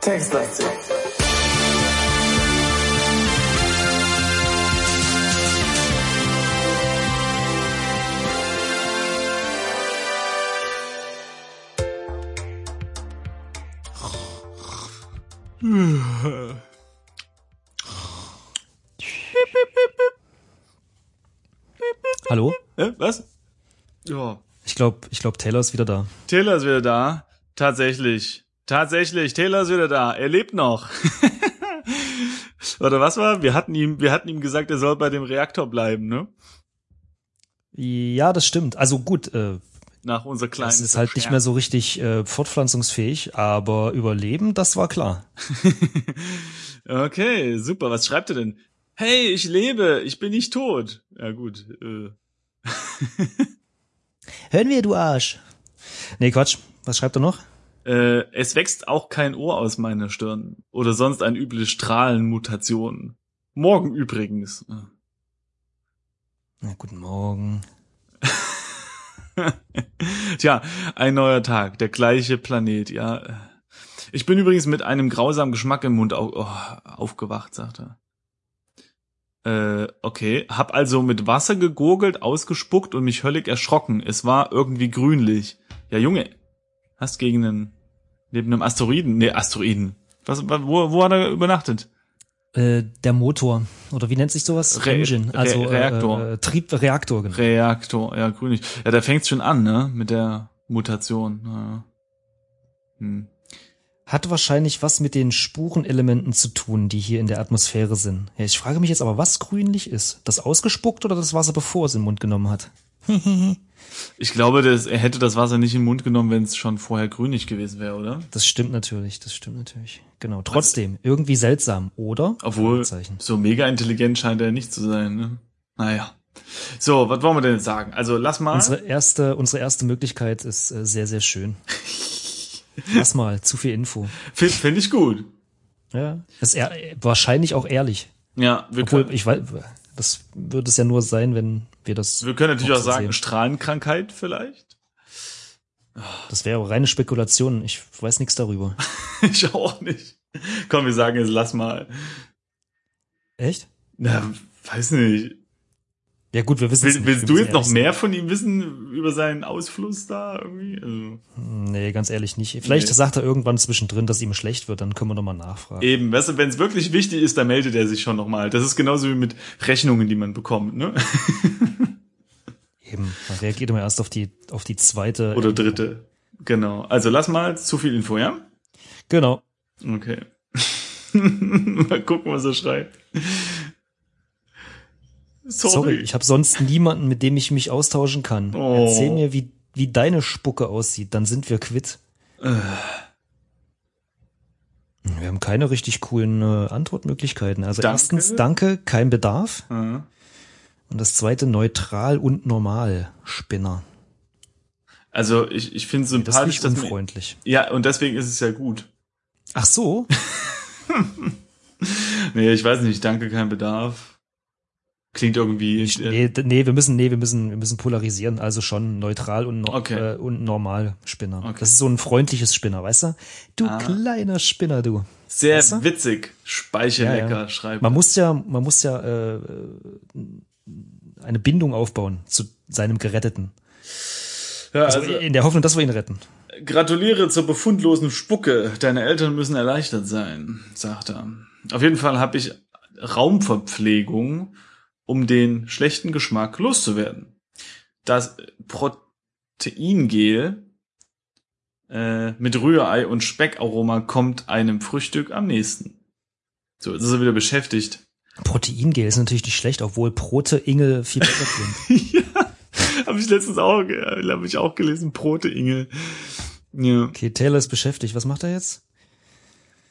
Textleiste. Ich glaube, ich glaub, Taylor ist wieder da. Taylor ist wieder da. Tatsächlich. Tatsächlich. Taylor ist wieder da. Er lebt noch. Oder was war? Wir hatten ihm, wir hatten ihm gesagt, er soll bei dem Reaktor bleiben, ne? Ja, das stimmt. Also gut, äh, Nach unserer kleinen. es ist halt nicht mehr so richtig äh, fortpflanzungsfähig, aber überleben, das war klar. Okay, super. Was schreibt er denn? Hey, ich lebe. Ich bin nicht tot. Ja gut. Äh. Hören wir, du Arsch. Nee, Quatsch. Was schreibt er noch? Äh, es wächst auch kein Ohr aus meiner Stirn. Oder sonst eine üble Strahlenmutation. Morgen übrigens. Na, guten Morgen. Tja, ein neuer Tag, der gleiche Planet, ja. Ich bin übrigens mit einem grausamen Geschmack im Mund au oh, aufgewacht, sagt er. Äh, okay. Hab also mit Wasser gegurgelt, ausgespuckt und mich höllig erschrocken. Es war irgendwie grünlich. Ja, Junge, hast gegen einen, neben einem Asteroiden, nee, Asteroiden. Was, wo, wo hat er übernachtet? Äh, der Motor. Oder wie nennt sich sowas? Re- Engine. Re- Also Reaktor. Äh, äh, Trieb, Reaktor, genau. Reaktor, ja, grünlich. Ja, da fängt's schon an, ne, mit der Mutation. Ja. Hm. Hat wahrscheinlich was mit den Spurenelementen zu tun, die hier in der Atmosphäre sind. Ja, ich frage mich jetzt aber, was grünlich ist? Das ausgespuckt oder das Wasser, bevor es in den Mund genommen hat? Ich glaube, dass er hätte das Wasser nicht in den Mund genommen, wenn es schon vorher grünlich gewesen wäre, oder? Das stimmt natürlich, das stimmt natürlich. Genau. Trotzdem, irgendwie seltsam, oder? Obwohl, so mega intelligent scheint er nicht zu sein, ne? Naja. So, was wollen wir denn jetzt sagen? Also lass mal. Unsere erste, unsere erste Möglichkeit ist äh, sehr, sehr schön. Lass mal, zu viel Info. Finde find ich gut. Ja. Das ist ehr, wahrscheinlich auch ehrlich. Ja, wir Obwohl, können, ich weiß, das würde es ja nur sein, wenn wir das. wir können natürlich auch so sagen, sehen. Strahlenkrankheit vielleicht. Das wäre reine Spekulation. Ich weiß nichts darüber. ich auch nicht. Komm, wir sagen jetzt, lass mal. Echt? Na, weiß nicht. Ja gut, wir wissen es Will, nicht. willst Wir du jetzt noch mehr von ihm wissen über seinen Ausfluss da irgendwie? Also, sein. Nee, ganz ehrlich nicht. Vielleicht Nee. sagt er irgendwann zwischendrin, dass ihm schlecht wird, dann können wir nochmal nachfragen. eben, weißt du, wenn es wirklich wichtig ist, dann meldet er sich schon nochmal. Das ist genauso wie mit Rechnungen, die man bekommt, ne? Eben. Man reagiert immer erst auf die, auf die zweite. Oder dritte. Genau. Also lass mal zu viel Info, ja? Genau. Okay. mal gucken, was er schreibt. Sorry. Sorry, ich habe sonst niemanden, mit dem ich mich austauschen kann. Oh. Erzähl mir, wie, wie deine Spucke aussieht, dann sind wir quitt. Äh. Wir haben keine richtig coolen äh, Antwortmöglichkeiten. Also Danke. erstens, danke, kein Bedarf. Ja. Und das zweite, neutral und normal, Spinner. Also ich, ich finde Das ist sympathisch, nicht dass unfreundlich. ja, und deswegen ist es ja gut. Ach so? Nee, ich weiß nicht, danke, kein Bedarf. Klingt irgendwie. Ich, äh, nee, nee, wir müssen, nee, wir müssen, wir müssen polarisieren. Also schon neutral und, no Okay. äh, und normal Spinner. Okay. Das ist so ein freundliches Spinner, weißt du? Du Ah. kleiner Spinner, du. Sehr Weißt du? witzig. Speichelecker, Ja, ja. schreibt. Man muss ja, man muss ja äh, eine Bindung aufbauen zu seinem Geretteten. ja, Also, also, in der Hoffnung, dass wir ihn retten. gratuliere zur befundlosen Spucke. Deine Eltern müssen erleichtert sein, sagt er. Auf jeden Fall habe ich Raumverpflegung, um den schlechten Geschmack loszuwerden. Das Proteingel äh, mit Rührei und Speckaroma kommt einem Frühstück am nächsten. So, jetzt ist er wieder beschäftigt. Proteingel ist natürlich nicht schlecht, obwohl Proteingel viel besser klingt. ja, habe ich letztens auch, habe ich auch gelesen, Proteingel. Ja. Okay, Taylor ist beschäftigt. Was macht er jetzt?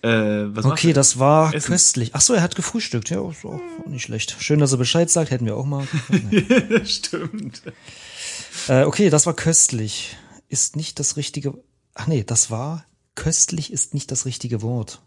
Äh, Okay, das war Essen. köstlich. Ach so, er hat gefrühstückt. Ja, ist auch nicht schlecht. Schön, dass er Bescheid sagt. Hätten wir auch mal. Stimmt. äh, okay, das war köstlich. Ist nicht das richtige. Ach nee, das war köstlich ist nicht das richtige Wort.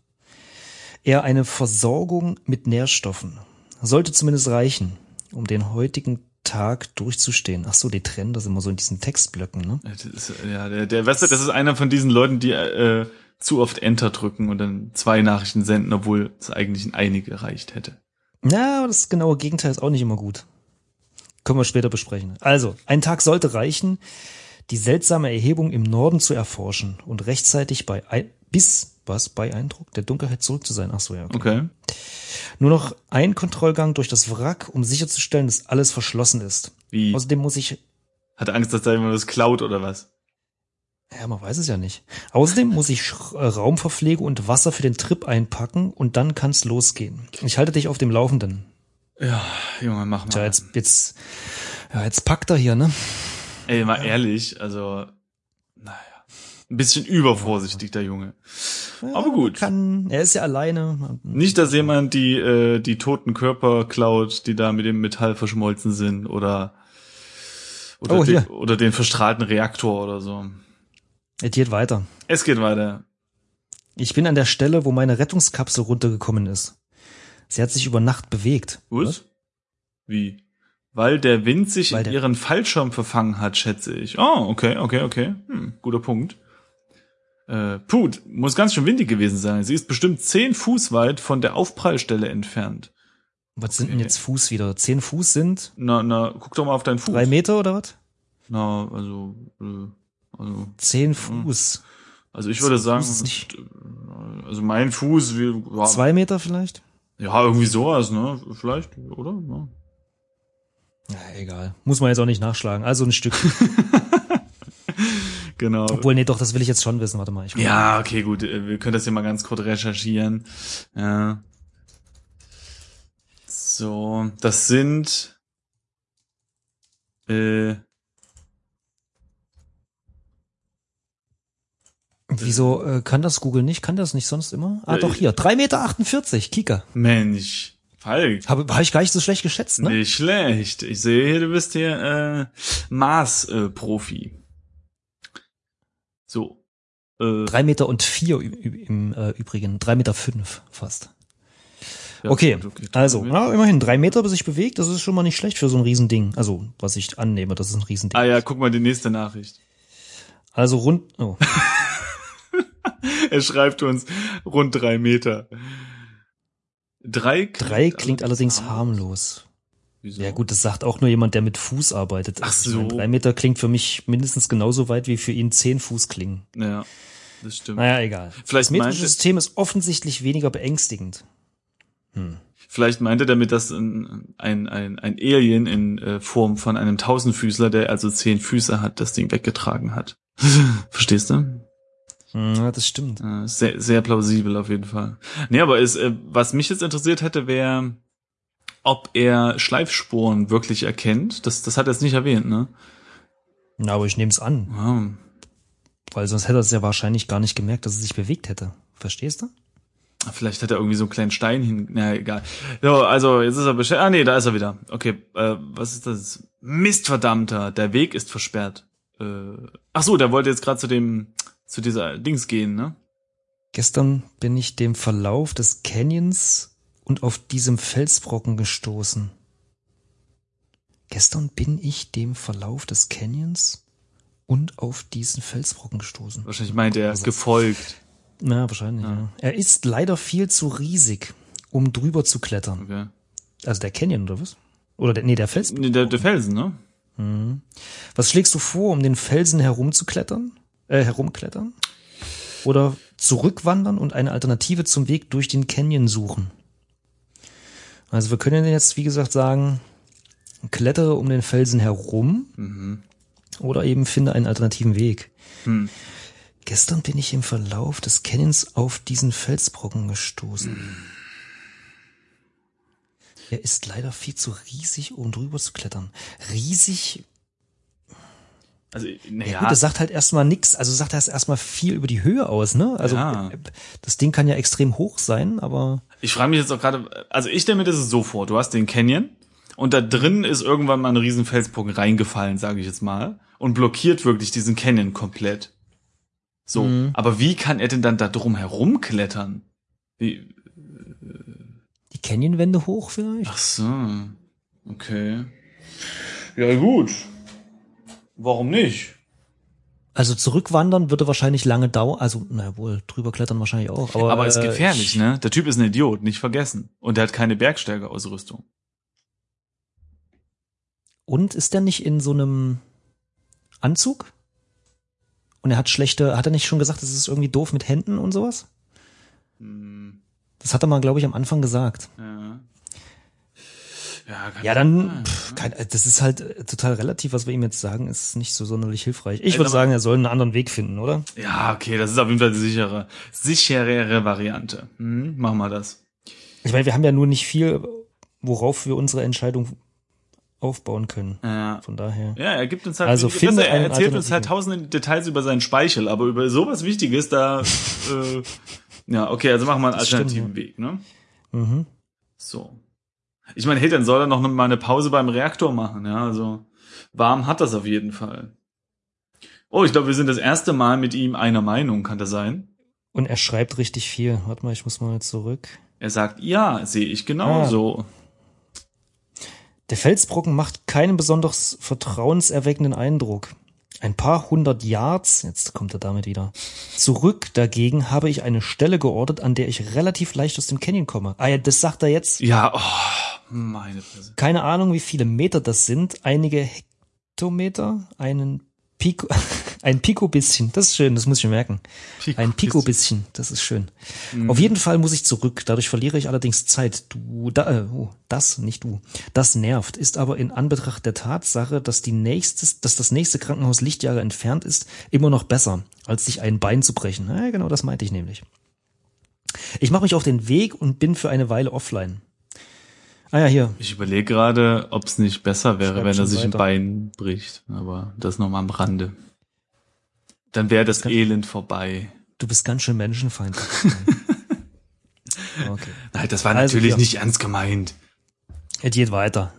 Eher eine Versorgung mit Nährstoffen. Sollte zumindest reichen. um den heutigen Tag durchzustehen. Ach so, die trennen das immer so in diesen Textblöcken, ne? Das ist, ja, der, der, weißt du, das ist einer von diesen Leuten, die äh, zu oft Enter drücken und dann zwei Nachrichten senden, obwohl es eigentlich ein einig gereicht hätte. Ja, aber das genaue Gegenteil ist auch nicht immer gut. Können wir später besprechen. Also, ein Tag sollte reichen, die seltsame Erhebung im Norden zu erforschen und rechtzeitig bei ein, bis was bei Eindruck der Dunkelheit zurück zu sein. Ach so, ja. Okay. Okay. Nur noch ein Kontrollgang durch das Wrack, um sicherzustellen, dass alles verschlossen ist. Wie? Außerdem muss ich Hat Angst, dass da jemand was klaut oder was? Ja, man weiß es ja nicht. Außerdem muss ich äh, Raumverpflege und Wasser für den Trip einpacken und dann kann's losgehen. Ich halte dich auf dem Laufenden. Ja, Junge, mach mal. Tja, jetzt, jetzt, ja, jetzt packt er hier, ne? Ey, mal ehrlich, also, naja. Ein bisschen übervorsichtig, der Junge. Aber gut. Kann, er ist ja alleine. Nicht, dass jemand die, äh, die toten Körper klaut, die da mit dem Metall verschmolzen sind oder, oder, Oh, den, oder den verstrahlten Reaktor oder so. Er geht weiter. Es geht weiter. Ich bin an der Stelle, wo meine Rettungskapsel runtergekommen ist. Sie hat sich über Nacht bewegt. Was? Wie? Weil der Wind sich Weil in ihren Fallschirm verfangen hat, schätze ich. Oh, okay, okay, okay. Hm, guter Punkt. Äh, puh, muss ganz schön windig gewesen sein. Sie ist bestimmt zehn Fuß weit von der Aufprallstelle entfernt. Was sind denn Okay. jetzt Fuß wieder? Zehn Fuß sind Na, na, guck doch mal auf deinen Fuß. drei Meter oder was? Na, also, äh, also, Zehn Fuß. also ich würde sagen, äh, also mein Fuß, wie, ja, Zwei Meter vielleicht? ja, irgendwie sowas, ne? Vielleicht, oder? Ja. Ja, egal. Muss man jetzt auch nicht nachschlagen. Also ein Stück. Genau. Obwohl, nee, doch, das will ich jetzt schon wissen. Warte mal. Ich Ja, okay, gut. äh, Wir können das hier mal ganz kurz recherchieren. Ja. So, das sind äh, Wieso äh, kann das Google nicht? Kann das nicht sonst immer? Ah, Ja, doch ich- hier. 3,48 Meter, Kika. Mensch, Falk. Habe hab ich gar nicht so schlecht geschätzt, ne? Nicht schlecht. Ich sehe hier, du bist hier äh, Mars-Profi. so. Äh, Drei Meter und vier im äh, Übrigen. Drei Meter fünf fast. ja, okay, okay. also, ja, immerhin drei Meter bis sich bewegt. Das ist schon mal nicht schlecht für so ein Riesending. Also, was ich annehme, das ist ein Riesending. Ah ja, guck mal die nächste Nachricht. Also rund, oh, Er schreibt uns rund drei Meter. Drei, klingt drei klingt allerdings harmlos. harmlos. Wieso? Ja gut, das sagt auch nur jemand, der mit Fuß arbeitet. Ach Also, ich meine, so. Drei Meter klingt für mich mindestens genauso weit, wie für ihn zehn Fuß klingen. Ja, das stimmt. Naja, egal. Vielleicht das metrische System ist offensichtlich weniger beängstigend. Vielleicht meinte er damit, dass ein, ein, ein, ein Alien in äh, Form von einem Tausendfüßler, der also zehn Füße hat, das Ding weggetragen hat. Verstehst du? Hm, Ja, das stimmt. Sehr, sehr plausibel auf jeden Fall. Nee, aber ist, äh, was mich jetzt interessiert hätte, wäre, ob er Schleifspuren wirklich erkennt. Das, das hat er jetzt nicht erwähnt, ne? Na, aber ich nehme es an, Wow. weil sonst hätte er es ja wahrscheinlich gar nicht gemerkt, dass es sich bewegt hätte. Verstehst du? Vielleicht hat er irgendwie so einen kleinen Stein hin. Na, egal. So, also, jetzt ist er beschäftigt. Ah, nee, da ist er wieder. Okay, äh, was ist das? Mist, verdammter, der Weg ist versperrt. Äh, ach so, der wollte jetzt gerade zu dem, zu dieser Dings gehen, ne? Gestern bin ich dem Verlauf des Canyons und auf diesem Felsbrocken gestoßen. Gestern bin ich dem Verlauf des Canyons und auf diesen Felsbrocken gestoßen. Wahrscheinlich meint er gefolgt. Na, wahrscheinlich, ja. Er ist leider viel zu riesig, um drüber zu klettern. Okay. Also der Canyon, oder was? Oder der, nee, der Fels. Nee, der, der Felsen, ne? Was schlägst du vor, um den Felsen herumzuklettern? Äh, herumklettern? Oder zurückwandern und eine Alternative zum Weg durch den Canyon suchen? Also wir können jetzt, wie gesagt, sagen, klettere um den Felsen herum oder eben finde einen alternativen Weg. Hm. Gestern bin ich im Verlauf des Canyons auf diesen Felsbrocken gestoßen. Er ist leider viel zu riesig, um drüber zu klettern. Riesig Also, ja, naja. gut, das sagt halt erstmal nix. Also sagt das erstmal viel über die Höhe aus, ne? Also Ja. das Ding kann ja extrem hoch sein, aber Ich frage mich jetzt auch gerade, also ich stelle mir das so vor, du hast den Canyon und da drin ist irgendwann mal ein riesen Felsbrocken reingefallen, sage ich jetzt mal, und blockiert wirklich diesen Canyon komplett. So, Mhm. aber wie kann er denn dann da drum herumklettern? Wie, die Canyonwände hoch vielleicht? ach so. Okay. Ja, gut. Warum nicht? Also zurückwandern würde wahrscheinlich lange dauern. Also, na wohl, drüber klettern wahrscheinlich auch. Aber, Aber ist äh, gefährlich, ich- ne? Der Typ ist ein Idiot, nicht vergessen. Und der hat keine Bergsteigerausrüstung. Und ist der nicht in so einem Anzug? Und er hat schlechte, hat er nicht schon gesagt, es ist irgendwie doof mit Händen und sowas? Hm, Das hat er mal, glaube ich, am Anfang gesagt. ja. Ja, Ja, dann, pff, kein, das ist halt äh, total relativ, was wir ihm jetzt sagen, ist nicht so sonderlich hilfreich. Ich Also würde sagen, er soll einen anderen Weg finden, oder? Ja, okay, das ist auf jeden Fall die sichere, sicherere Variante. Hm, machen wir das. Ich meine, wir haben ja nur nicht viel, worauf wir unsere Entscheidung aufbauen können. Ja. Von daher. Ja, er gibt uns halt, Also finde er erzählt uns halt Alternativen. tausende Details über seinen Speichel, aber über sowas Wichtiges, da, äh, ja, okay, also machen wir einen Das stimmt, alternativen Weg, ne? Mhm. So. Ich meine, hey, dann soll er noch mal eine Pause beim Reaktor machen, ja, also warm hat das auf jeden Fall. Oh, ich glaube, wir sind das erste Mal mit ihm einer Meinung, kann das sein? Und er schreibt richtig viel. Warte mal, ich muss mal zurück. Er sagt, ja, sehe ich genauso. Der Felsbrocken macht keinen besonders vertrauenserweckenden Eindruck. Ein paar hundert Yards, jetzt kommt er damit wieder, zurück dagegen habe ich eine Stelle geortet, an der ich relativ leicht aus dem Canyon komme. Ah ja, das sagt er jetzt. Ja, oh, meine Fresse. Keine Ahnung, wie viele Meter das sind. Einige Hektometer, einen Pico, ein Pico-bisschen. Das ist schön, das muss ich mir merken. Ein Pico-bisschen, das ist schön. Auf jeden Fall muss ich zurück. Dadurch verliere ich allerdings Zeit. Du, da, äh, oh, das, nicht du. Das nervt. Ist aber in Anbetracht der Tatsache, dass die nächstes, dass das nächste Krankenhaus Lichtjahre entfernt ist, immer noch besser, als sich ein Bein zu brechen. Ja, genau, das meinte ich nämlich. Ich mache mich auf den Weg und bin für eine Weile offline. Ah ja, hier. Ich überlege gerade, ob es nicht besser wäre, Schreib wenn er sich ein weiter. Bein bricht. Aber das nochmal am Rande. Dann wäre das Elend vorbei. Du bist ganz schön menschenfeindlich. okay. Nein, das war Also natürlich hier. nicht ernst gemeint. Es geht weiter.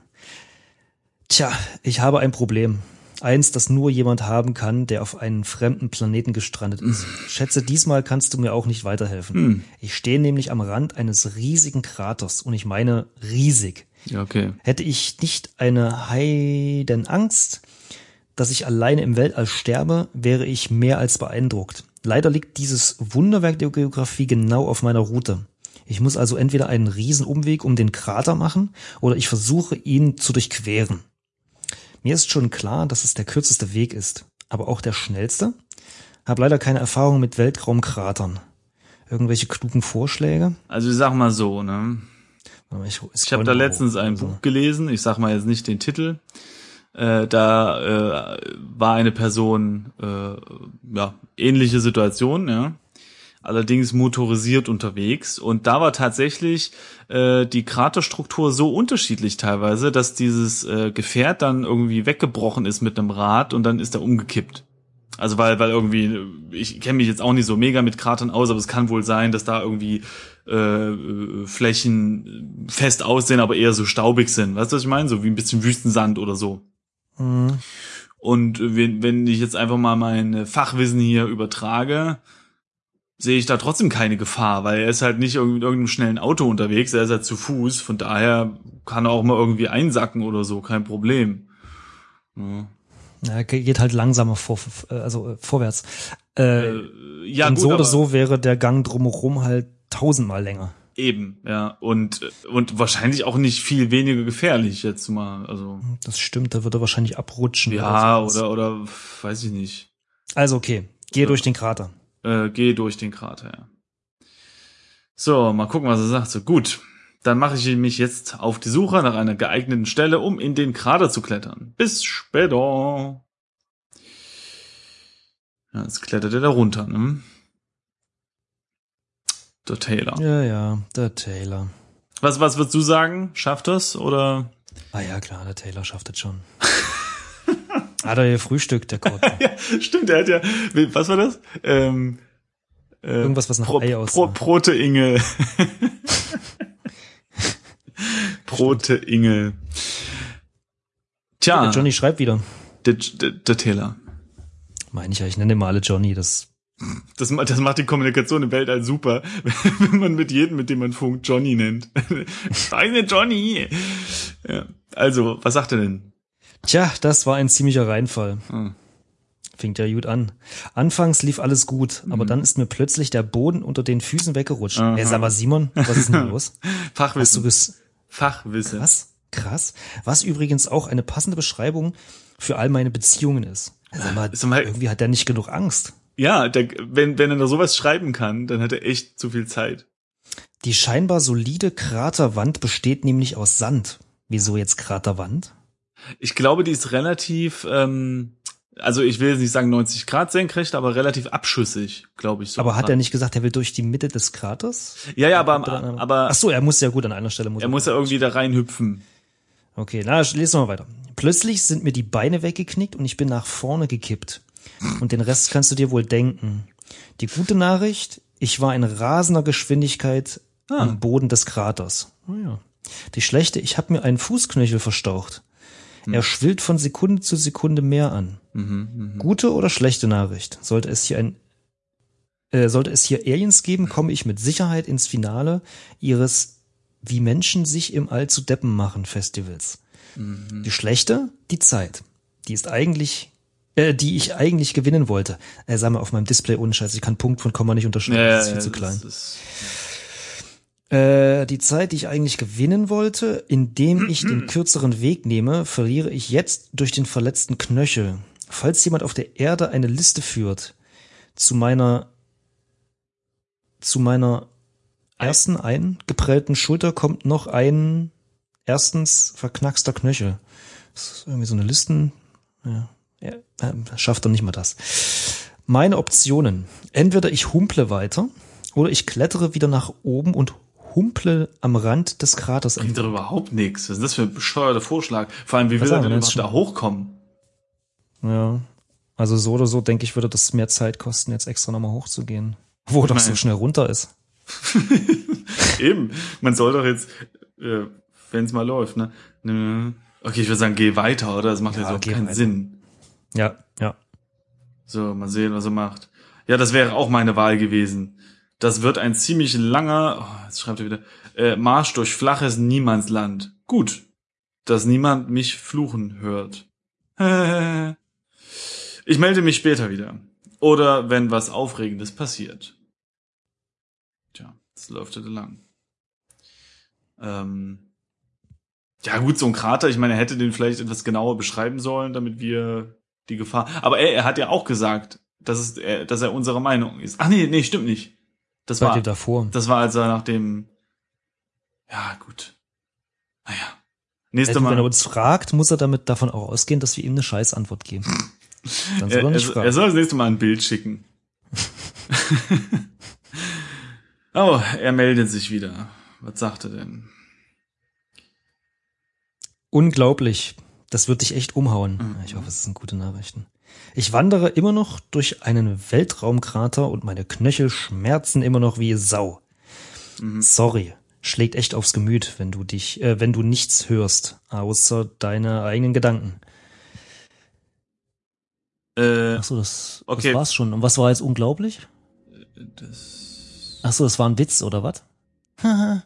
Tja, ich habe ein Problem. Eins, das nur jemand haben kann, der auf einem fremden Planeten gestrandet ist. Schätze, diesmal kannst du mir auch nicht weiterhelfen. Ich stehe nämlich am Rand eines riesigen Kraters und ich meine riesig. Ja, okay. Hätte ich nicht eine Heidenangst, dass ich alleine im Weltall sterbe, wäre ich mehr als beeindruckt. Leider liegt dieses Wunderwerk der Geografie genau auf meiner Route. Ich muss also entweder einen Riesenumweg um den Krater machen oder ich versuche ihn zu durchqueren. Mir ist schon klar, dass es der kürzeste Weg ist, aber auch der schnellste. Hab leider keine Erfahrung mit Weltraumkratern. Irgendwelche klugen Vorschläge? Also ich sag mal so, ne? Mal, Ich habe da letztens ein Also, Buch gelesen, ich sag mal jetzt nicht den Titel. Äh, da äh, war eine Person, äh, ja, ähnliche Situation, ja. Allerdings motorisiert unterwegs. Und da war tatsächlich äh, die Kraterstruktur so unterschiedlich teilweise, dass dieses äh, Gefährt dann irgendwie weggebrochen ist mit einem Rad und dann ist er umgekippt. Also weil, weil irgendwie, ich kenne mich jetzt auch nicht so mega mit Kratern aus, aber es kann wohl sein, dass da irgendwie äh, Flächen fest aussehen, aber eher so staubig sind. Weißt du, was ich meine? So wie ein bisschen Wüstensand oder so. Mhm. Und wenn, wenn ich jetzt einfach mal mein Fachwissen hier übertrage, sehe ich da trotzdem keine Gefahr, weil er ist halt nicht in irgendeinem schnellen Auto unterwegs, er ist halt zu Fuß, von daher kann er auch mal irgendwie einsacken oder so, kein Problem. Ja, Ja, ge- geht halt langsamer vor, äh, also äh, vorwärts. Äh, äh, ja und gut, so oder so wäre der Gang drumherum halt tausendmal länger. eben, ja, und und wahrscheinlich auch nicht viel weniger gefährlich jetzt mal, also Das stimmt, da würde er wahrscheinlich abrutschen. ja oder, oder oder weiß ich nicht. Also okay, geh Ja. durch den Krater. Äh, geh durch den Krater, ja. So, mal gucken, was er sagt. So, gut. Dann mache ich mich jetzt auf die Suche nach einer geeigneten Stelle, um in den Krater zu klettern. Bis später. Ja, jetzt klettert er da runter, ne? Der Taylor. Ja, ja, der Taylor. Was, was würdest du sagen? Schafft das oder? Ah ja, klar, der Taylor schafft es schon. Hat er hier Frühstück, der Gott. Ja, stimmt, er hat ja, was war das? Ähm, äh, Irgendwas, was nach Pro, Ei Pro, aussah. Proteingel. Proteingel. Tja, Der Johnny schreibt wieder. der, der, der Taylor. Meine ich ja, ich nenne immer alle Johnny, das Das, das macht die Kommunikation im Weltall super, wenn man mit jedem, mit dem man funkt, Johnny nennt. Scheiße, Johnny! Ja. Also, was sagt er denn? Tja, das war ein ziemlicher Reinfall. Hm. Fängt ja gut an. Anfangs lief alles gut, aber dann ist mir plötzlich der Boden unter den Füßen weggerutscht. Mhm. Aha. Ey, sag mal, Simon, was ist denn los? Hast du Fachwissen. Fachwissen. krass, krass. Was übrigens auch eine passende Beschreibung für all meine Beziehungen ist. Sag mal, Sag mal- irgendwie hat er nicht genug Angst. Ja, der, wenn, wenn er da sowas schreiben kann, dann hat er echt zu viel Zeit. Die scheinbar solide Kraterwand besteht nämlich aus Sand. Wieso jetzt Kraterwand? Ich glaube, die ist relativ, ähm, also ich will jetzt nicht sagen 90 Grad senkrecht, aber relativ abschüssig, glaube ich. So Aber hat er nicht gesagt, er will durch die Mitte des Kraters? Ja, ja, aber, Ach aber so, er muss ja gut an einer Stelle. Muss er muss ja irgendwie da reinhüpfen. Okay, na, lesen wir mal weiter. Plötzlich sind mir die Beine weggeknickt und ich bin nach vorne gekippt. Und den Rest kannst du dir wohl denken. Die gute Nachricht, ich war in rasender Geschwindigkeit Ah. am Boden des Kraters. Naja. Die schlechte, ich habe mir einen Fußknöchel verstaucht. Er schwillt von Sekunde zu Sekunde mehr an. Mhm, mhm. Gute oder schlechte Nachricht? Sollte es hier ein äh, sollte es hier Aliens geben, komme ich mit Sicherheit ins Finale ihres Wie Menschen sich im All zu Deppen machen Festivals. Mhm. Die schlechte, die Zeit. Die ist eigentlich, äh, die ich eigentlich gewinnen wollte. Äh, sag mal, auf meinem Display ohne Scheiß, ich kann Punkt von Komma nicht unterscheiden, Ja, das ist ja, viel zu das klein. ist- Äh, die Zeit, die ich eigentlich gewinnen wollte, indem ich den kürzeren Weg nehme, verliere ich jetzt durch den verletzten Knöchel. Falls jemand auf der Erde eine Liste führt zu meiner zu meiner ersten eingeprellten Schulter kommt noch ein erstens verknackster Knöchel. Das ist irgendwie so eine Listen. Ja, äh, schafft er nicht mal das. Meine Optionen. Entweder ich humple weiter oder ich klettere wieder nach oben und humple am Rand des Kraters Klingt entlang. doch überhaupt nichts. Was ist das für ein bescheuerter Vorschlag? Vor allem, wie will er denn überhaupt da hochkommen? Ja. Also so oder so, denke ich, würde das mehr Zeit kosten, jetzt extra nochmal hochzugehen. Wo doch so schnell runter ist. Eben, man soll doch jetzt, äh, wenn es mal läuft, ne? Okay, ich würde sagen, geh weiter, oder? Das macht Ja, jetzt auch keinen weiter. Sinn. Ja, ja. So, mal sehen, was er macht. Ja, das wäre auch meine Wahl gewesen. Das wird ein ziemlich langer, oh, jetzt schreibt er wieder, äh, Marsch durch flaches Niemandsland. Gut, dass niemand mich fluchen hört. Ich melde mich später wieder. Oder wenn was Aufregendes passiert. Tja, das läuft heute lang. Ähm, ja gut, so ein Krater, ich meine, er hätte den vielleicht etwas genauer beschreiben sollen, damit wir die Gefahr. Aber er, er hat ja auch gesagt, dass, es, er, dass er unserer Meinung ist. Ach nee, nee, stimmt nicht. Das Bei war, davor. das war, als er nach dem. Ja, gut. Naja. Nächste Also, wenn er Mal. uns fragt, muss er damit davon auch ausgehen, dass wir ihm eine Scheißantwort geben. Dann soll Er, er er, nicht er fragen. soll das nächste Mal ein Bild schicken. oh, er meldet sich wieder. Was sagt er denn? Unglaublich. Das wird dich echt umhauen. Mhm. Ich hoffe, es sind gute Nachrichten. Ich wandere immer noch durch einen Weltraumkrater und meine Knöchel schmerzen immer noch wie Sau. Mhm. Sorry. Schlägt echt aufs Gemüt, wenn du dich, äh, wenn du nichts hörst, außer deine eigenen Gedanken. Äh, Ach so, das, Okay. das war's schon. Und was war jetzt unglaublich? das, Ach so, das war ein Witz oder was?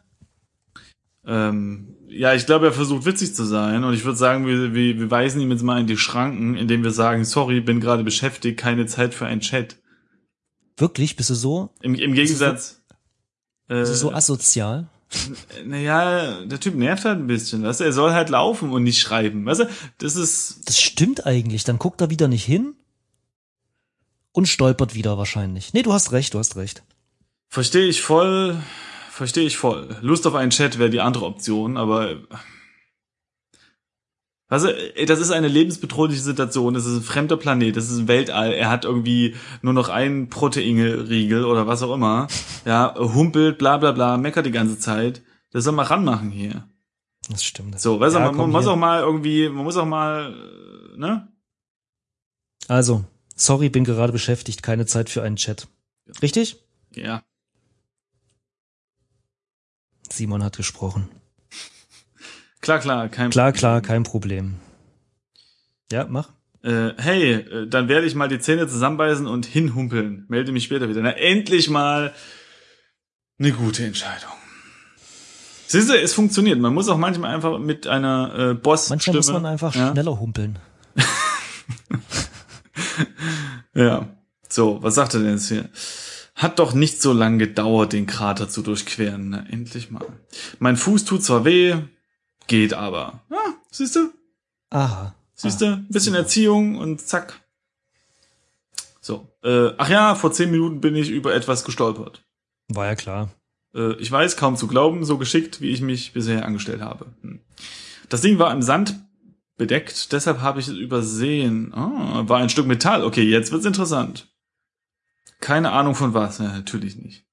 ähm, ja, ich glaube, er versucht witzig zu sein und ich würde sagen, wir, wir, wir weisen ihm jetzt mal in die Schranken, indem wir sagen, sorry, bin gerade beschäftigt, keine Zeit für einen Chat. Wirklich? Bist du so, Im, im Gegensatz. bist du so äh, asozial? naja, der Typ nervt halt ein bisschen, weißt du, er soll halt laufen und nicht schreiben, weißt du, das ist, Das stimmt eigentlich. Dann guckt er wieder nicht hin und stolpert wieder wahrscheinlich. Nee, du hast recht, du hast recht. verstehe ich voll, verstehe ich voll. Lust auf einen Chat wäre die andere Option, aber, weißt du, ey, das ist eine lebensbedrohliche Situation, das ist ein fremder Planet, das ist ein Weltall, er hat irgendwie nur noch einen Proteinriegel oder was auch immer, ja, humpelt, bla bla bla, meckert die ganze Zeit, das soll mal ranmachen hier. Das stimmt. So, weißt du, Ja, man, man komm, muss auch mal irgendwie, man muss auch mal, ne? Also, sorry, bin gerade beschäftigt, keine Zeit für einen Chat. Richtig? Ja. Simon hat gesprochen. Klar, klar, kein Klar, klar, kein Problem. Ja, mach. Äh, hey, äh, dann werde ich mal die Zähne zusammenbeißen und hinhumpeln. Melde mich später wieder. Na, endlich mal eine gute Entscheidung. Siehst du, es funktioniert. Man muss auch manchmal einfach mit einer äh, boss Manchmal muss man einfach ja? schneller humpeln. Ja. So, was sagt er denn jetzt hier? Hat doch nicht so lange gedauert, den Krater zu durchqueren. Na, endlich mal. Mein Fuß tut zwar weh, geht aber. Ja, siehst du? Aha. Siehst du? Ein bisschen Erziehung und zack. So. Äh, ach ja, vor zehn Minuten bin ich über etwas gestolpert. War ja klar. Äh, ich weiß, kaum zu glauben, so geschickt, wie ich mich bisher angestellt habe. Hm. Das Ding war im Sand bedeckt, deshalb habe ich es übersehen. Ah, war ein Stück Metall. Okay, jetzt wird's interessant. Keine Ahnung von was. Ja, natürlich nicht.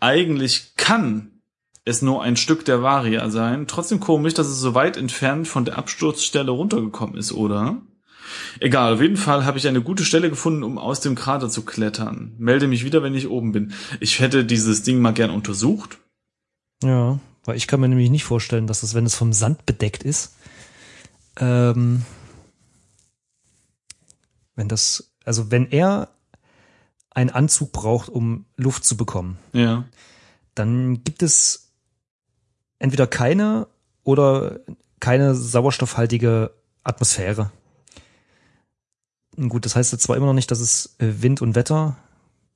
Eigentlich kann es nur ein Stück der Varia sein. Trotzdem komisch, dass es so weit entfernt von der Absturzstelle runtergekommen ist, oder? Egal, auf jeden Fall habe ich eine gute Stelle gefunden, um aus dem Krater zu klettern. Melde mich wieder, wenn ich oben bin. Ich hätte dieses Ding mal gern untersucht. Ja, weil ich kann mir nämlich nicht vorstellen, dass es, wenn es vom Sand bedeckt ist, ähm, wenn das, also wenn er einen Anzug braucht, um Luft zu bekommen, Ja. dann gibt es entweder keine oder keine sauerstoffhaltige Atmosphäre. Gut, das heißt jetzt zwar immer noch nicht, dass es äh, Wind und Wetter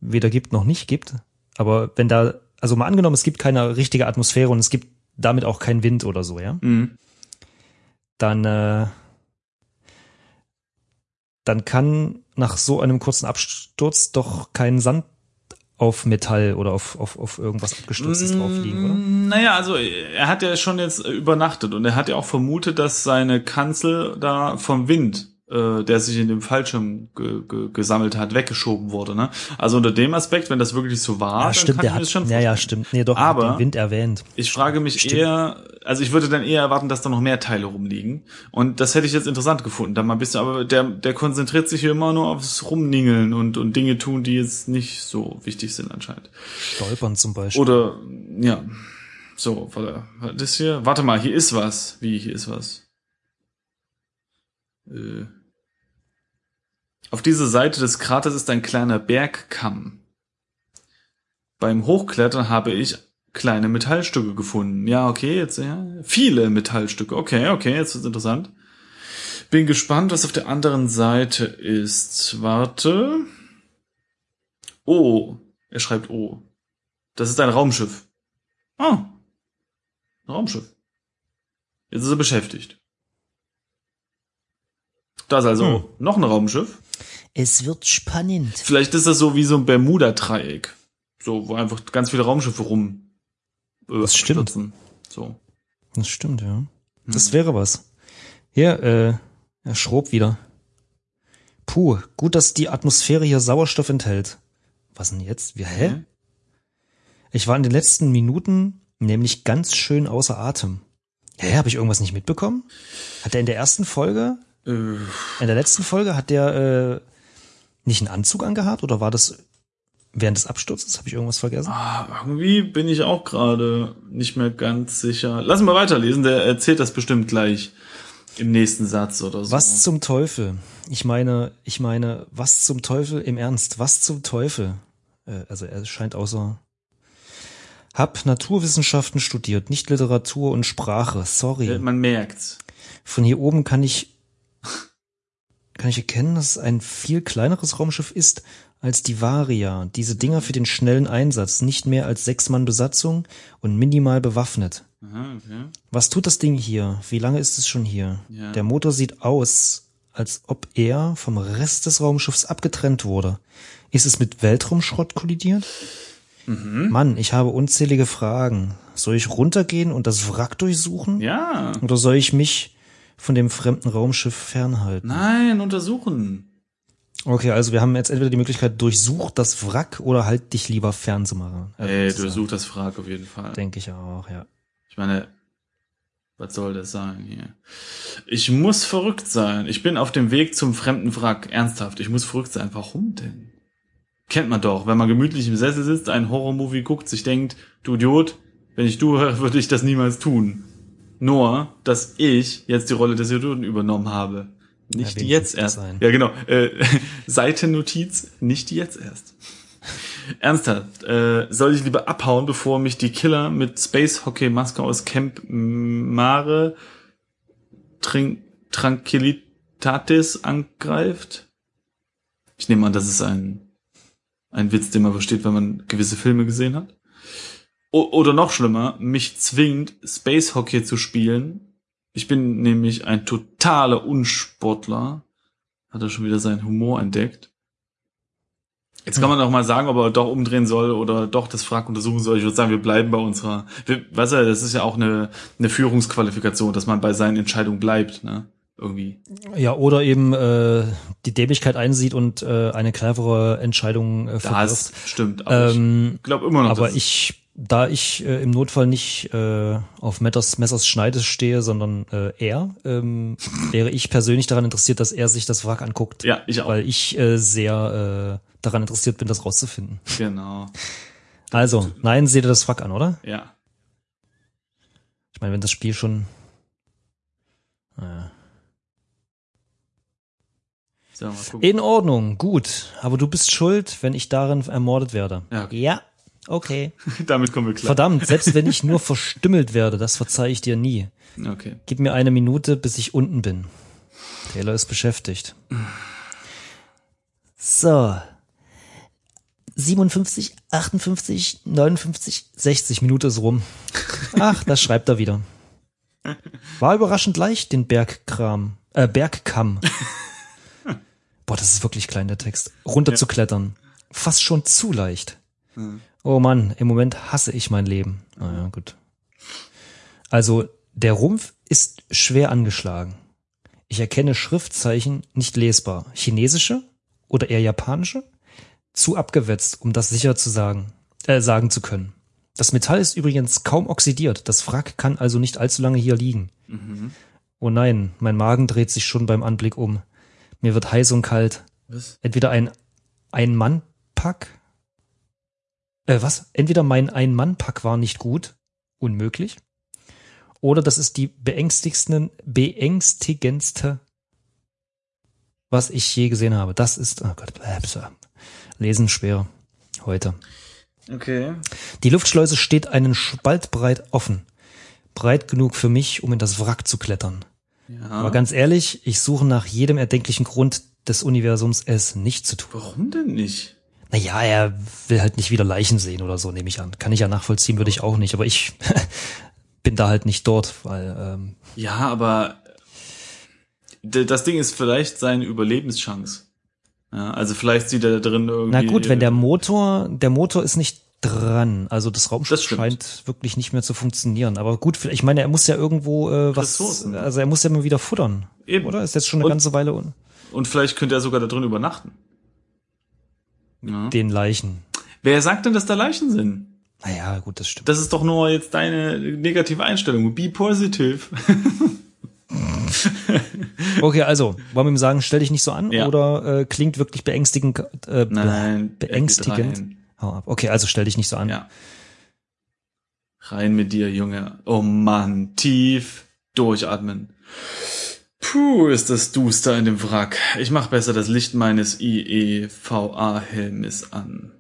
weder gibt noch nicht gibt, aber wenn da, also mal angenommen, es gibt keine richtige Atmosphäre und es gibt damit auch keinen Wind oder so, ja, Mhm. dann, äh, dann kann nach so einem kurzen Absturz doch kein Sand auf Metall oder auf, auf, auf irgendwas abgestürztes drauf liegen, oder? Mm, Naja, also er hat ja schon jetzt übernachtet und er hat ja auch vermutet, dass seine Kanzel da vom Wind, äh, der sich in dem Fallschirm ge ge gesammelt hat, weggeschoben wurde. Ne? Also unter dem Aspekt, wenn das wirklich so war, Ja, dann stimmt, kann der ich hat, das schon ja, ja, stimmt. Nee, doch, er Aber- den Wind erwähnt. Ich frage mich Stimmt. eher, also ich würde dann eher erwarten, dass da noch mehr Teile rumliegen. Und das hätte ich jetzt interessant gefunden, da mal ein bisschen, aber der, der konzentriert sich hier immer nur aufs Rumningeln und, und Dinge tun, die jetzt nicht so wichtig sind anscheinend. Stolpern zum Beispiel. Oder, ja. So, warte, ist hier? Warte mal, hier ist was. Wie, hier ist was? Äh. Auf dieser Seite des Kraters ist ein kleiner Bergkamm. Beim Hochklettern habe ich kleine Metallstücke gefunden. Ja, okay, jetzt, ja. Viele Metallstücke. Okay, okay, jetzt ist interessant. Bin gespannt, was auf der anderen Seite ist. Warte. Oh. Er schreibt O. Das ist ein Raumschiff. Ah. Ein Raumschiff. Jetzt ist er beschäftigt. Da ist also Hm. noch ein Raumschiff. Es wird spannend. Vielleicht ist das so wie so ein Bermuda-Dreieck. So, wo einfach ganz viele Raumschiffe rum. Äh, Das stimmt. abstürzen. So. Das stimmt, ja. Hm. Das wäre was. Hier, äh, er schrob wieder. Puh, gut, dass die Atmosphäre hier Sauerstoff enthält. Was denn jetzt? Wie, hä? Hä? Ich war in den letzten Minuten nämlich ganz schön außer Atem. Hä, habe ich irgendwas nicht mitbekommen? Hat er in der ersten Folge, Äh, in der letzten Folge, hat der äh, nicht einen Anzug angehabt oder war das während des Absturzes? Habe ich irgendwas vergessen? ah, irgendwie bin ich auch gerade nicht mehr ganz sicher. Lass mal weiterlesen, der erzählt das bestimmt gleich im nächsten Satz oder so. Was zum Teufel? Ich meine, ich meine, was zum Teufel im Ernst? Was zum Teufel? Äh, also er scheint außer hab Naturwissenschaften studiert, nicht Literatur und Sprache. Sorry. Man merkt's. Von hier oben kann ich kann ich erkennen, dass es ein viel kleineres Raumschiff ist als die Varia. Diese Dinger für den schnellen Einsatz, nicht mehr als sechs Mann Besatzung und minimal bewaffnet. Aha, okay. Was tut das Ding hier? Wie lange ist es schon hier? Ja. Der Motor sieht aus, als ob er vom Rest des Raumschiffs abgetrennt wurde. Ist es mit Weltraumschrott kollidiert? Mhm. Mann, ich habe unzählige Fragen. Soll ich runtergehen und das Wrack durchsuchen? Ja. Oder soll ich mich von dem fremden Raumschiff fernhalten? Nein, untersuchen. Okay, also wir haben jetzt entweder die Möglichkeit, durchsuch das Wrack oder halt dich lieber fernzumachen. Also, Ey, das du ist- suchst das Frag auf jeden Fall. Denke ich auch, ja. Ich meine, was soll das sein hier? Ich muss verrückt sein. Ich bin auf dem Weg zum fremden Wrack. Ernsthaft, ich muss verrückt sein. Warum denn? Kennt man doch, wenn man gemütlich im Sessel sitzt, einen Horrormovie guckt, sich denkt, du Idiot, wenn ich du wäre, würde ich das niemals tun. Nur, dass ich jetzt die Rolle des Idioten übernommen habe. Nicht Ja, jetzt erst. sein? Ja, genau. Äh, Seitennotiz, nicht jetzt erst. Ernsthaft, äh, soll ich lieber abhauen, bevor mich die Killer mit Space Hockey Maske aus Camp Mare Trin Tranquilitatis angreift? Ich nehme an, das ist ein, ein Witz, den man versteht, wenn man gewisse Filme gesehen hat. Oder noch schlimmer, mich zwingt, Space Hockey zu spielen. Ich bin nämlich ein totaler Unsportler. Hat er schon wieder seinen Humor entdeckt. Jetzt kann man doch mal sagen, ob er doch umdrehen soll oder doch das Frack untersuchen soll. Ich würde sagen, wir bleiben bei unserer, wir, weißt du, das ist ja auch eine, eine Führungsqualifikation, dass man bei seinen Entscheidungen bleibt, ne? Irgendwie. Ja, oder eben äh, die Dämlichkeit einsieht und äh, eine clevere Entscheidung äh, verwirft. stimmt. Aber Ähm, ich glaube immer noch, aber dass- ich, da ich äh, im Notfall nicht äh, auf Messers, Messers Schneide stehe, sondern äh, er, ähm, wäre ich persönlich daran interessiert, dass er sich das Wrack anguckt. Ja, ich auch. Weil ich äh, sehr äh, daran interessiert bin, das rauszufinden. Genau. Also, nein, seht ihr das Wrack an, oder? Ja. Ich meine, wenn das Spiel schon. Naja. So, mal gucken. In Ordnung, gut. Aber du bist schuld, wenn ich darin ermordet werde. Ja, okay. ja okay. Damit kommen wir klar. Verdammt, selbst wenn ich nur verstümmelt werde, das verzeihe ich dir nie. Okay. Gib mir eine Minute, bis ich unten bin. Taylor ist beschäftigt. So. 57, 58, 59, 60 Minute ist rum. Ach, das schreibt er wieder. War überraschend leicht, den Bergkram, äh, Bergkamm. Boah, das ist wirklich klein, der Text. Runterzuklettern. Fast schon zu leicht. Oh Mann, im Moment hasse ich mein Leben. Naja, gut. Also, der Rumpf ist schwer angeschlagen. Ich erkenne Schriftzeichen nicht lesbar. Chinesische oder eher japanische? Zu abgewetzt, um das sicher zu sagen, äh, sagen zu können. Das Metall ist übrigens kaum oxidiert. Das Wrack kann also nicht allzu lange hier liegen. Oh nein, mein Magen dreht sich schon beim Anblick um. Mir wird heiß und kalt. Was? Entweder ein Ein-Mann-Pack. Äh, was? Entweder mein Ein-Mann-Pack war nicht gut, unmöglich. Oder das ist die beängstigendsten, beängstigendste, was ich je gesehen habe. Das ist, oh Gott, äh, lesen schwer heute. Okay. Die Luftschleuse steht einen Spalt breit offen. Breit genug für mich, um in das Wrack zu klettern. Ja. Aber ganz ehrlich, ich suche nach jedem erdenklichen Grund des Universums, es nicht zu tun. Warum denn nicht? Naja, er will halt nicht wieder Leichen sehen oder so, nehme ich an. Kann ich ja nachvollziehen, würde ich auch nicht. Aber ich bin da halt nicht dort, weil ähm, Ja, aber das Ding ist vielleicht seine Überlebenschance. Ja, also vielleicht sieht er da drin irgendwie. na gut, wenn der Motor, der Motor ist nicht dran, also das Raumschiff Das scheint wirklich nicht mehr zu funktionieren. Aber gut, ich meine, er muss ja irgendwo äh, was, Ressourcen. also er muss ja mal wieder futtern, Eben. oder? Ist jetzt schon eine Und- ganze Weile un Und vielleicht könnte er sogar da drin übernachten. Ja. den Leichen. Wer sagt denn, dass da Leichen sind? Naja, gut, das stimmt. Das ist doch nur jetzt deine negative Einstellung. Be positive. Okay, also, wollen wir ihm sagen, stell dich nicht so an Ja. oder äh, klingt wirklich beängstigend, äh, Nein, beängstigend. Hau ab. Okay, also stell dich nicht so an. Ja. Rein mit dir, Junge. Oh Mann, tief durchatmen. Puh, ist das duster in dem Wrack. Ich mach besser das Licht meines IEVA-Helmes an.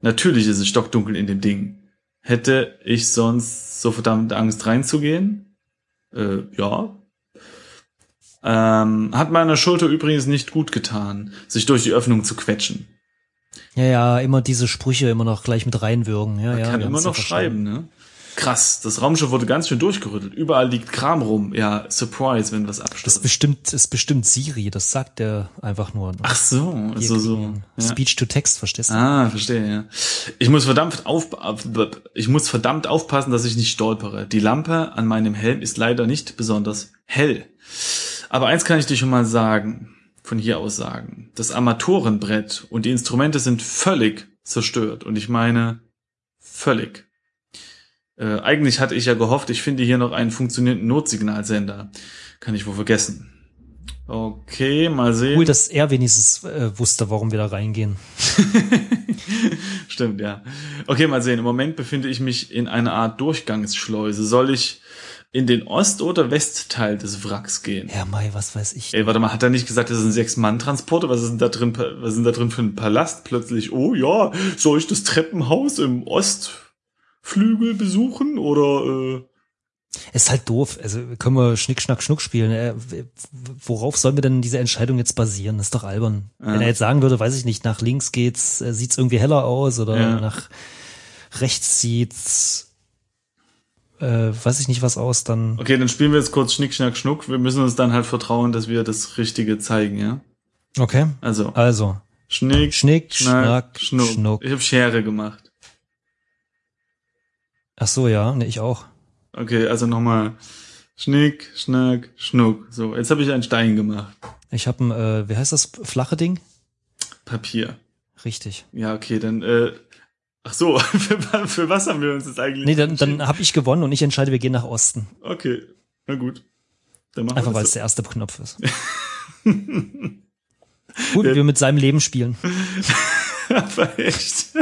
Natürlich ist es stockdunkel in dem Ding. Hätte ich sonst so verdammt Angst reinzugehen? Äh, ja. Ähm, hat meiner Schulter übrigens nicht gut getan, sich durch die Öffnung zu quetschen. Ja, ja, immer diese Sprüche immer noch gleich mit reinwürgen. Ja, ja, kann immer noch schreiben, ne? Krass, das Raumschiff wurde ganz schön durchgerüttelt. Überall liegt Kram rum. Ja, Surprise, wenn was Das ist abstürzt. bestimmt, ist bestimmt Siri, das sagt er einfach nur. Ach so, so, so. Ja. Speech to Text, verstehst du? Ah, verstehe, ja. Ich muss verdammt auf, ich muss verdammt aufpassen, dass ich nicht stolpere. Die Lampe an meinem Helm ist leider nicht besonders hell. Aber eins kann ich dir schon mal sagen, von hier aus sagen. Das Armaturenbrett und die Instrumente sind völlig zerstört. Und ich meine, völlig. Äh, eigentlich hatte ich ja gehofft, ich finde hier noch einen funktionierenden Notsignalsender. Kann ich wohl vergessen. Okay, mal sehen. Cool, dass er wenigstens äh, wusste, warum wir da reingehen. Stimmt, ja. Okay, mal sehen. Im Moment befinde ich mich in einer Art Durchgangsschleuse. Soll ich in den Ost- oder Westteil des Wracks gehen. Ja, Mai, was weiß ich. Ey, warte mal, hat er nicht gesagt, das ist ein Sechs-Mann-Transporter? Was ist denn da drin, was ist denn da drin für ein Palast? Plötzlich, oh ja, soll ich das Treppenhaus im Ostflügel besuchen? Oder, äh, Ist halt doof. Also können wir Schnick, Schnack, Schnuck spielen. Äh, w- worauf sollen wir denn diese Entscheidung jetzt basieren? Das ist doch albern. Wenn er jetzt sagen würde, weiß ich nicht, nach links geht's, äh, sieht's irgendwie heller aus oder Ja. nach rechts sieht's, äh, weiß ich nicht was aus, dann okay, dann spielen wir jetzt kurz Schnick, Schnack, Schnuck. Wir müssen uns dann halt vertrauen, dass wir das Richtige zeigen, ja? okay. Also, Also Schnick, Schnick, Schnack, Schnack, Schnuck. Schnuck. Ich habe Schere gemacht. Ach so, ja, ne, ich auch. Okay, also nochmal. Schnick, Schnack, Schnuck. So, jetzt habe ich einen Stein gemacht. Ich habe ein, äh, wie heißt das flache Ding? Papier. Richtig. Ja, okay, dann, äh, ach so, für, für was haben wir uns jetzt eigentlich Nee, dann, dann habe ich gewonnen und ich entscheide, wir gehen nach Osten. Okay, na gut. Dann machen Einfach weil es so. der erste Knopf ist. Gut, wir mit seinem Leben spielen. Aber echt.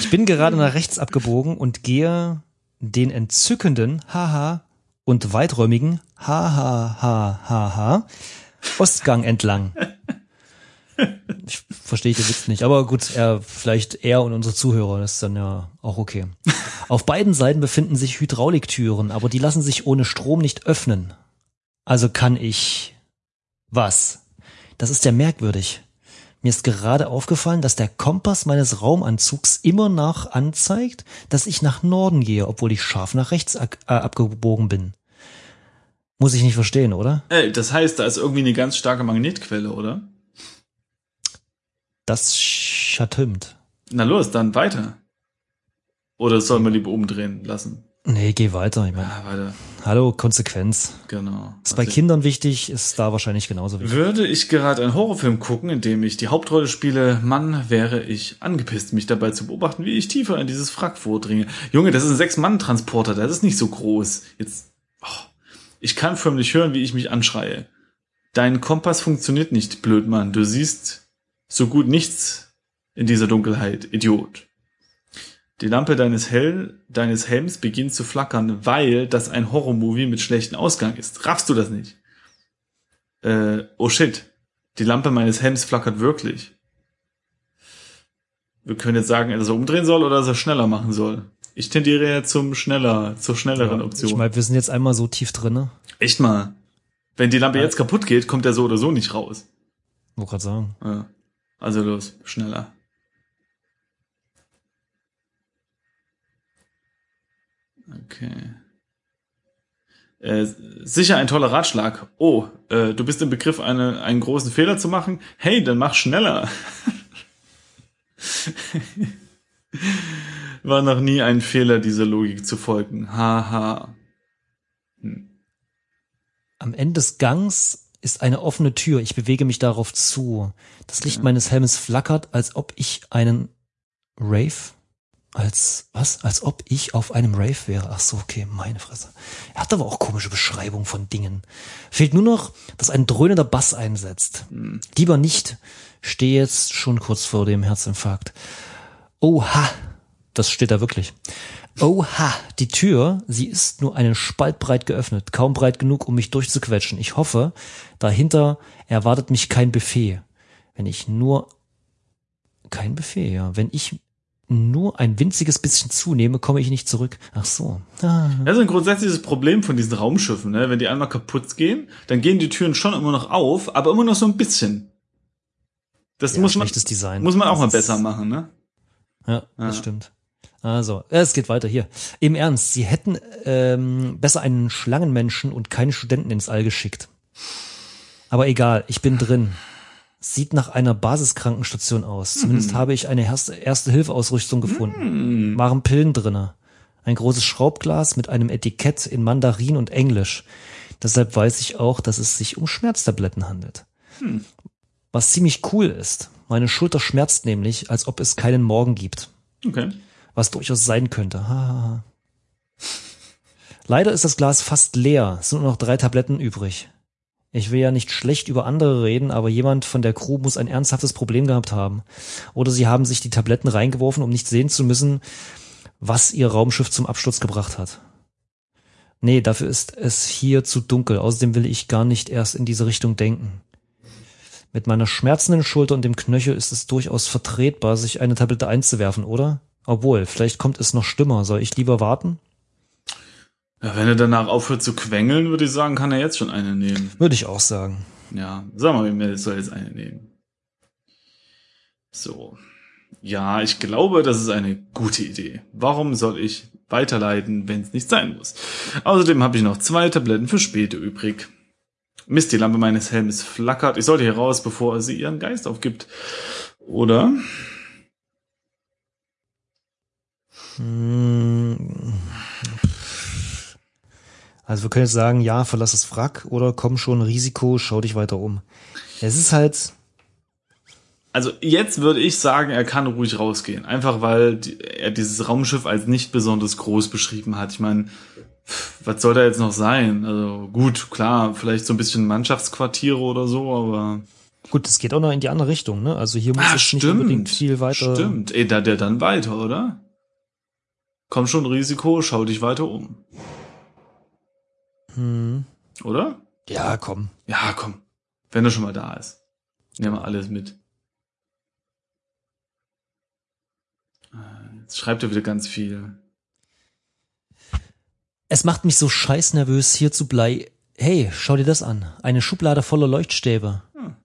Ich bin gerade nach rechts abgebogen und gehe den entzückenden Haha und weiträumigen Haha ha ha ha Ostgang entlang. Ich verstehe den Witz nicht, aber gut, er, vielleicht er und unsere Zuhörer, das ist dann ja auch okay. Auf beiden Seiten befinden sich Hydrauliktüren, aber die lassen sich ohne Strom nicht öffnen. Also kann ich was? Das ist ja merkwürdig. Mir ist gerade aufgefallen, dass der Kompass meines Raumanzugs immer nach anzeigt, dass ich nach Norden gehe, obwohl ich scharf nach rechts ak- äh, abgebogen bin. Muss ich nicht verstehen, oder? Ey, das heißt, da ist irgendwie eine ganz starke Magnetquelle, oder? Das stimmt. Na los, dann weiter. Oder sollen wir lieber umdrehen lassen? Nee, geh weiter. Ich meine, Ja, weiter. Hallo, Konsequenz. Genau. Ist bei Also, Kindern wichtig, ist da wahrscheinlich genauso wichtig. Würde ich gerade einen Horrorfilm gucken, in dem ich die Hauptrolle spiele, Mann, wäre ich angepisst, mich dabei zu beobachten, wie ich tiefer in dieses Wrack vordringe. Junge, das ist ein Sechs-Mann-Transporter, das ist nicht so groß. Jetzt, oh, ich kann förmlich hören, wie ich mich anschreie. Dein Kompass funktioniert nicht, Blödmann. Du siehst so gut nichts in dieser Dunkelheit, Idiot. Die Lampe deines, Hell, deines Helms beginnt zu flackern, weil das ein Horrormovie mit schlechtem Ausgang ist. Raffst du das nicht? Äh, oh shit. Die Lampe meines Helms flackert wirklich. Wir können jetzt sagen, dass er umdrehen soll oder dass er schneller machen soll. Ich tendiere ja zum schneller, zur schnelleren Option. Ich meine, wir sind jetzt einmal so tief drinne. Echt mal. Wenn die Lampe Ja. jetzt kaputt geht, kommt er so oder so nicht raus. Wollte gerade sagen. Ja. Also los, schneller. Okay. Äh, sicher ein toller Ratschlag. Oh, äh, du bist im Begriff, eine, einen großen Fehler zu machen. Hey, dann mach schneller. War noch nie ein Fehler, dieser Logik zu folgen. Haha. Am Ende des Gangs ist eine offene Tür. Ich bewege mich darauf zu. Das Licht meines Helmes flackert, als ob ich einen Rave als was? Als ob ich auf einem Rave wäre. Ach so, okay, meine Fresse. Er hat aber auch komische Beschreibungen von Dingen. Fehlt nur noch, dass ein dröhnender Bass einsetzt. Lieber nicht. Stehe jetzt schon kurz vor dem Herzinfarkt. Oha, das steht da wirklich. Oha, die Tür, sie ist nur einen Spalt breit geöffnet, kaum breit genug, um mich durchzuquetschen. Ich hoffe, dahinter erwartet mich kein Buffet. Wenn ich nur kein Buffet, ja. Wenn ich nur ein winziges bisschen zunehme, komme ich nicht zurück. Ach so. Ah. Das ist ein grundsätzliches Problem von diesen Raumschiffen, ne? Wenn die einmal kaputt gehen, dann gehen die Türen schon immer noch auf, aber immer noch so ein bisschen. Das Ja, muss man, schlechtes Design. muss man auch mal Das ist- besser machen, ne? Ja, das stimmt. Also, es geht weiter hier. Im Ernst, sie hätten ähm, besser einen Schlangenmenschen und keine Studenten ins All geschickt. Aber egal, ich bin drin. Sieht nach einer Basiskrankenstation aus. Zumindest habe ich eine erste, erste Hilfeausrüstung gefunden. Waren Pillen drinne. Ein großes Schraubglas mit einem Etikett in Mandarin und Englisch. Deshalb weiß ich auch, dass es sich um Schmerztabletten handelt. Was ziemlich cool ist. Meine Schulter schmerzt nämlich, als ob es keinen Morgen gibt Okay. was durchaus sein könnte. Ha, ha, ha. Leider ist das Glas fast leer. Es sind nur noch drei Tabletten übrig. Ich will ja nicht schlecht über andere reden, aber jemand von der Crew muss ein ernsthaftes Problem gehabt haben. Oder sie haben sich die Tabletten reingeworfen, um nicht sehen zu müssen, was ihr Raumschiff zum Absturz gebracht hat. Nee, dafür ist es hier zu dunkel. Außerdem will ich gar nicht erst in diese Richtung denken. Mit meiner schmerzenden Schulter und dem Knöchel ist es durchaus vertretbar, sich eine Tablette einzuwerfen, oder? Obwohl, vielleicht kommt es noch schlimmer. Soll ich lieber warten? Ja, wenn er danach aufhört zu quengeln, würde ich sagen, kann er jetzt schon eine nehmen. Würde ich auch sagen. Ja, sag mal, mir soll jetzt eine nehmen. So. Ja, ich glaube, das ist eine gute Idee. Warum soll ich weiterleiten, wenn es nicht sein muss? Außerdem habe ich noch zwei Tabletten für später übrig. Mist, die Lampe meines Helmes flackert. Ich sollte hier raus, bevor sie ihren Geist aufgibt. Oder? Hm. Also wir können jetzt sagen, ja, verlass das Wrack oder komm schon, Risiko, schau dich weiter um. Es ist halt. Also jetzt würde ich sagen, er kann ruhig rausgehen. Einfach weil er dieses Raumschiff als nicht besonders groß beschrieben hat. Ich meine, was soll da jetzt noch sein? Also gut, klar, vielleicht so ein bisschen Mannschaftsquartiere oder so, aber. Gut, es geht auch noch in die andere Richtung, ne? Also hier muss Ah, es stimmt. nicht unbedingt viel weiter. Stimmt. Ey, da der dann weiter, oder? Komm schon, Risiko, schau dich weiter um. Hm. Oder? Ja, komm. Ja, komm. Wenn er schon mal da ist. Nehmen wir alles mit. Äh, Jetzt schreibt er wieder ganz viel. Es macht mich so scheiß nervös, hier zu blei. Hey, schau dir das an. Eine Schublade voller Leuchtstäbe. Hm.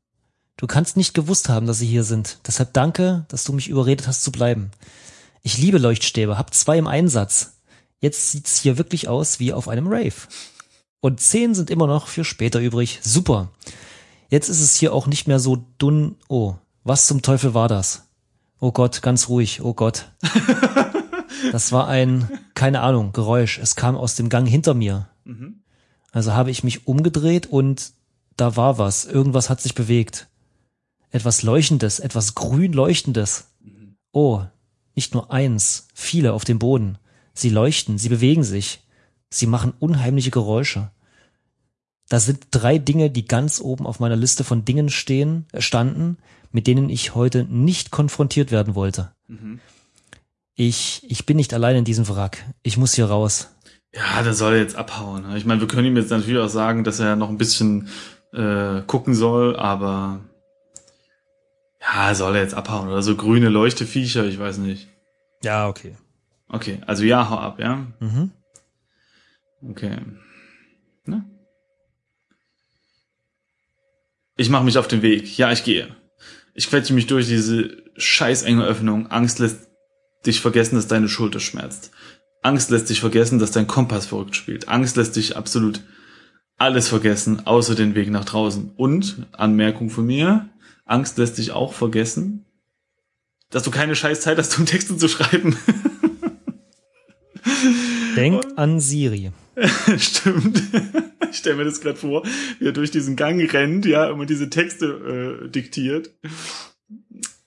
Du kannst nicht gewusst haben, dass sie hier sind. Deshalb danke, dass du mich überredet hast zu bleiben. Ich liebe Leuchtstäbe, hab zwei im Einsatz. Jetzt sieht's hier wirklich aus wie auf einem Rave. Und zehn sind immer noch für später übrig. Super. Jetzt ist es hier auch nicht mehr so dun. Oh, was zum Teufel war das? Oh Gott, ganz ruhig. Oh Gott. Das war ein, keine Ahnung, Geräusch. Es kam aus dem Gang hinter mir. Mhm. Also habe ich mich umgedreht und da war was. Irgendwas hat sich bewegt. Etwas Leuchtendes, etwas grün Leuchtendes. Oh, nicht nur eins, viele auf dem Boden. Sie leuchten, sie bewegen sich. Sie machen unheimliche Geräusche. Da sind drei Dinge, die ganz oben auf meiner Liste von Dingen stehen, standen, mit denen ich heute nicht konfrontiert werden wollte. Mhm. Ich, ich bin nicht allein in diesem Wrack. Ich muss hier raus. Ja, der soll jetzt abhauen. ne? Ich meine, wir können ihm jetzt natürlich auch sagen, dass er noch ein bisschen äh, gucken soll, aber ja, soll er jetzt abhauen oder so grüne Leuchteviecher, ich weiß nicht. Ja, okay. Okay, also ja, hau ab, ja. Mhm. Okay. Ne? Ich mache mich auf den Weg. Ja, ich gehe. Ich quetsche mich durch diese scheiß enge Öffnung. Angst lässt dich vergessen, dass deine Schulter schmerzt. Angst lässt dich vergessen, dass dein Kompass verrückt spielt. Angst lässt dich absolut alles vergessen, außer den Weg nach draußen. Und, Anmerkung von mir, Angst lässt dich auch vergessen, dass du keine scheiß Zeit hast, um Texte zu schreiben. Denk an Siri. Stimmt. Ich stelle mir das gerade vor, wie er durch diesen Gang rennt, ja, immer diese Texte äh, diktiert.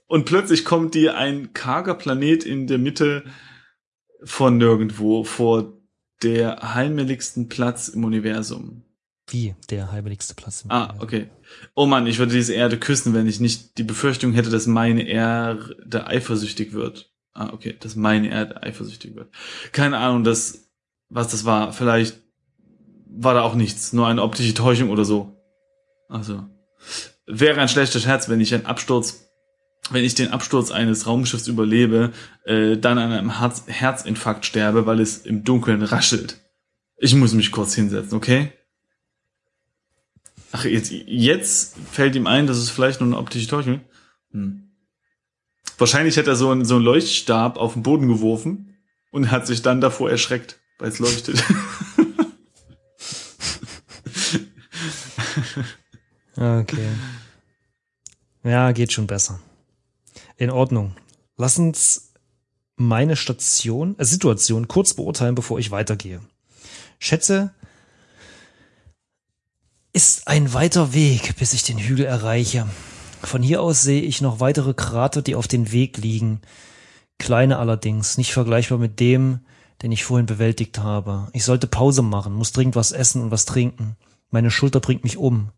Und plötzlich kommt dir ein karger Planet in der Mitte von nirgendwo vor der heimlichsten Platz im Universum. Wie der heimeligste Platz im Ah, okay. Oh Mann, ich würde diese Erde küssen, wenn ich nicht die Befürchtung hätte, dass meine Erde eifersüchtig wird. Ah, okay, dass meine Erde eifersüchtig wird. Keine Ahnung, das, was das war. Vielleicht war da auch nichts, nur eine optische Täuschung oder so. Also, wäre ein schlechter Scherz, wenn ich einen Absturz, wenn ich den Absturz eines Raumschiffs überlebe, äh, dann an einem Herz Herzinfarkt sterbe, weil es im Dunkeln raschelt. Ich muss mich kurz hinsetzen, okay? Ach, jetzt, jetzt fällt ihm ein, dass es vielleicht nur eine optische Täuschung. Hm. Wahrscheinlich hat er so einen, so einen Leuchtstab auf den Boden geworfen und hat sich dann davor erschreckt, weil es leuchtet. Okay. Ja, geht schon besser. In Ordnung. Lass uns meine Station, äh, Situation kurz beurteilen, bevor ich weitergehe. Schätze, ist ein weiter Weg, bis ich den Hügel erreiche. Von hier aus sehe ich noch weitere Krater, die auf den Weg liegen. Kleine allerdings, nicht vergleichbar mit dem, den ich vorhin bewältigt habe. Ich sollte Pause machen, muss dringend was essen und was trinken. Meine Schulter bringt mich um.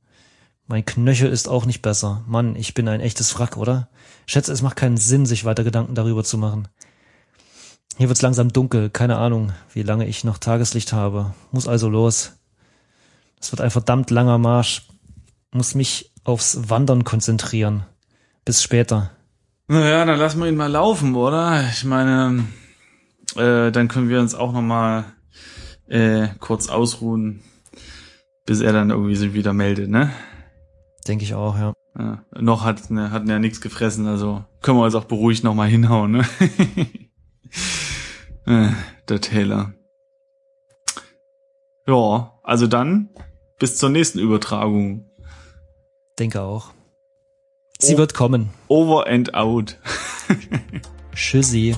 Mein Knöchel ist auch nicht besser. Mann, ich bin ein echtes Wrack, oder? Schätze, es macht keinen Sinn, sich weiter Gedanken darüber zu machen. Hier wird's langsam dunkel. Keine Ahnung, wie lange ich noch Tageslicht habe. Muss also los. Es wird ein verdammt langer Marsch. Muss mich aufs Wandern konzentrieren. Bis später. Naja, dann lassen wir ihn mal laufen, oder? Ich meine, äh, dann können wir uns auch noch mal äh, kurz ausruhen, bis er dann irgendwie sich wieder meldet, ne? Denke ich auch, ja. ja noch hat ne, hatten ja nichts gefressen, also können wir uns auch beruhigt noch mal hinhauen, ne? äh, der Taylor. Ja, also dann bis zur nächsten Übertragung. Denke auch. Sie oh. wird kommen. Over and out. Tschüssi.